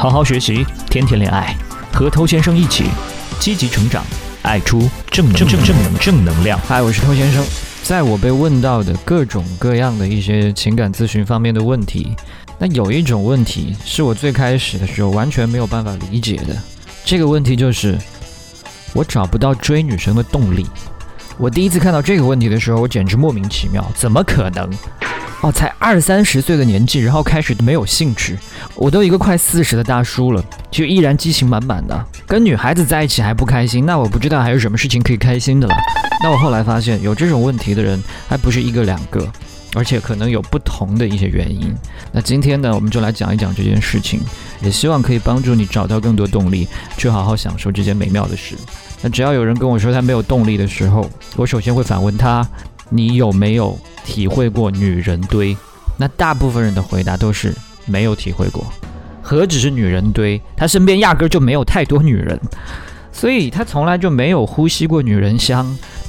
好好学习，天天恋爱，和偷先生一起积极成长，爱出正正正正能正能量。嗨，我是偷先生。在我被问到的各种各样的一些情感咨询方面的问题，那有一种问题是我最开始的时候完全没有办法理解的。这个问题就是我找不到追女生的动力。我第一次看到这个问题的时候，我简直莫名其妙，怎么可能？哦，才二三十岁的年纪，然后开始没有兴趣。我都一个快四十的大叔了，就依然激情满满的。跟女孩子在一起还不开心，那我不知道还有什么事情可以开心的了。那我后来发现，有这种问题的人还不是一个两个，而且可能有不同的一些原因。那今天呢，我们就来讲一讲这件事情，也希望可以帮助你找到更多动力，去好好享受这件美妙的事。那只要有人跟我说他没有动力的时候，我首先会反问他：你有没有体会过女人堆？那大部分人的回答都是没有体会过。何止是女人堆，他身边压根就没有太多女人，所以他从来就没有呼吸过女人香，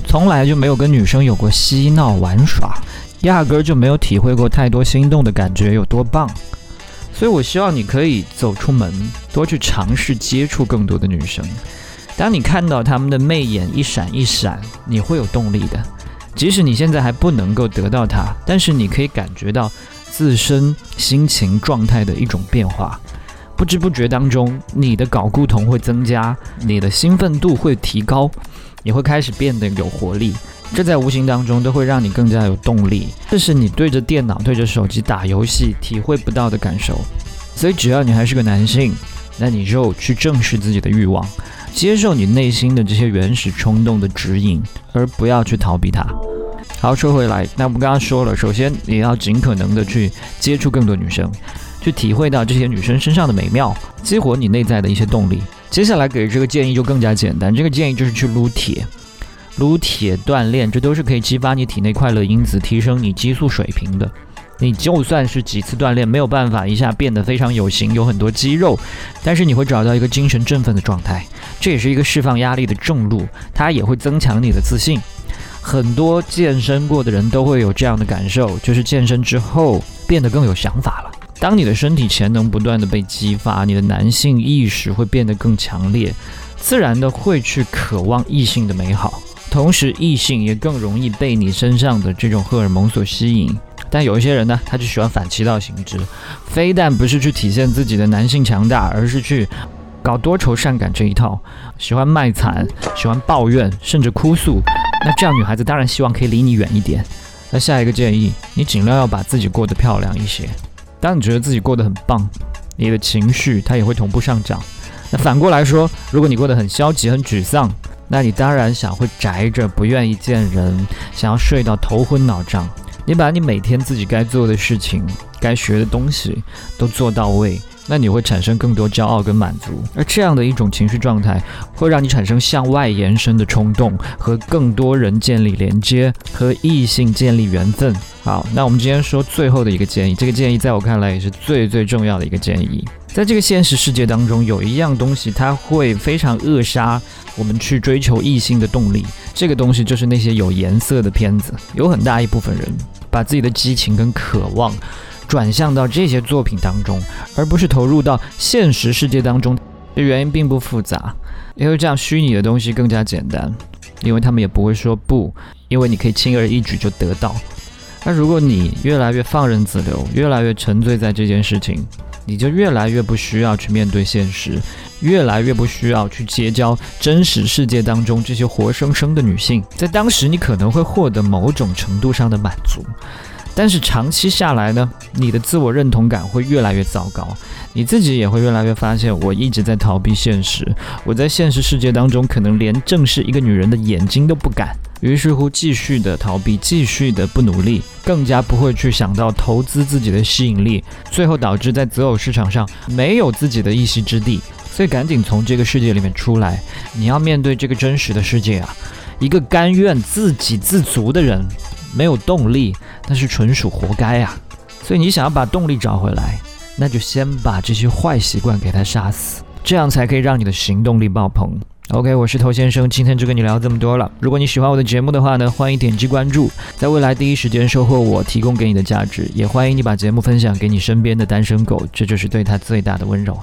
从来就没有跟女生有过嬉闹玩耍，压根就没有体会过太多心动的感觉有多棒。所以我希望你可以走出门，多去尝试接触更多的女生。当你看到她们的媚眼一闪一闪，你会有动力的。即使你现在还不能够得到它，但是你可以感觉到自身心情状态的一种变化。不知不觉当中，你的睾固酮会增加，你的兴奋度会提高，你会开始变得有活力。这在无形当中都会让你更加有动力。这是你对着电脑、对着手机打游戏体会不到的感受。所以，只要你还是个男性，那你就去正视自己的欲望。接受你内心的这些原始冲动的指引，而不要去逃避它。好，说回来，那我们刚刚说了，首先你要尽可能的去接触更多女生，去体会到这些女生身上的美妙，激活你内在的一些动力。接下来给这个建议就更加简单，这个建议就是去撸铁，撸铁锻炼，这都是可以激发你体内快乐因子，提升你激素水平的。你就算是几次锻炼没有办法一下变得非常有型，有很多肌肉，但是你会找到一个精神振奋的状态，这也是一个释放压力的正路，它也会增强你的自信。很多健身过的人都会有这样的感受，就是健身之后变得更有想法了。当你的身体潜能不断的被激发，你的男性意识会变得更强烈，自然的会去渴望异性的美好，同时异性也更容易被你身上的这种荷尔蒙所吸引。但有一些人呢，他就喜欢反其道行之，非但不是去体现自己的男性强大，而是去搞多愁善感这一套，喜欢卖惨，喜欢抱怨，甚至哭诉。那这样女孩子当然希望可以离你远一点。那下一个建议，你尽量要把自己过得漂亮一些。当你觉得自己过得很棒，你的情绪它也会同步上涨。那反过来说，如果你过得很消极、很沮丧，那你当然想会宅着，不愿意见人，想要睡到头昏脑胀。你把你每天自己该做的事情、该学的东西都做到位，那你会产生更多骄傲跟满足，而这样的一种情绪状态会让你产生向外延伸的冲动，和更多人建立连接，和异性建立缘分。好，那我们今天说最后的一个建议，这个建议在我看来也是最最重要的一个建议。在这个现实世界当中，有一样东西，它会非常扼杀我们去追求异性的动力。这个东西就是那些有颜色的片子。有很大一部分人把自己的激情跟渴望转向到这些作品当中，而不是投入到现实世界当中。这原因并不复杂，因为这样虚拟的东西更加简单，因为他们也不会说不，因为你可以轻而易举就得到。那如果你越来越放任自流，越来越沉醉在这件事情。你就越来越不需要去面对现实，越来越不需要去结交真实世界当中这些活生生的女性。在当时，你可能会获得某种程度上的满足，但是长期下来呢，你的自我认同感会越来越糟糕，你自己也会越来越发现，我一直在逃避现实，我在现实世界当中可能连正视一个女人的眼睛都不敢。于是乎，继续的逃避，继续的不努力，更加不会去想到投资自己的吸引力，最后导致在择偶市场上没有自己的一席之地。所以，赶紧从这个世界里面出来，你要面对这个真实的世界啊！一个甘愿自给自足的人，没有动力，那是纯属活该啊！所以，你想要把动力找回来，那就先把这些坏习惯给它杀死，这样才可以让你的行动力爆棚。OK，我是头先生，今天就跟你聊这么多了。如果你喜欢我的节目的话呢，欢迎点击关注，在未来第一时间收获我提供给你的价值。也欢迎你把节目分享给你身边的单身狗，这就是对他最大的温柔。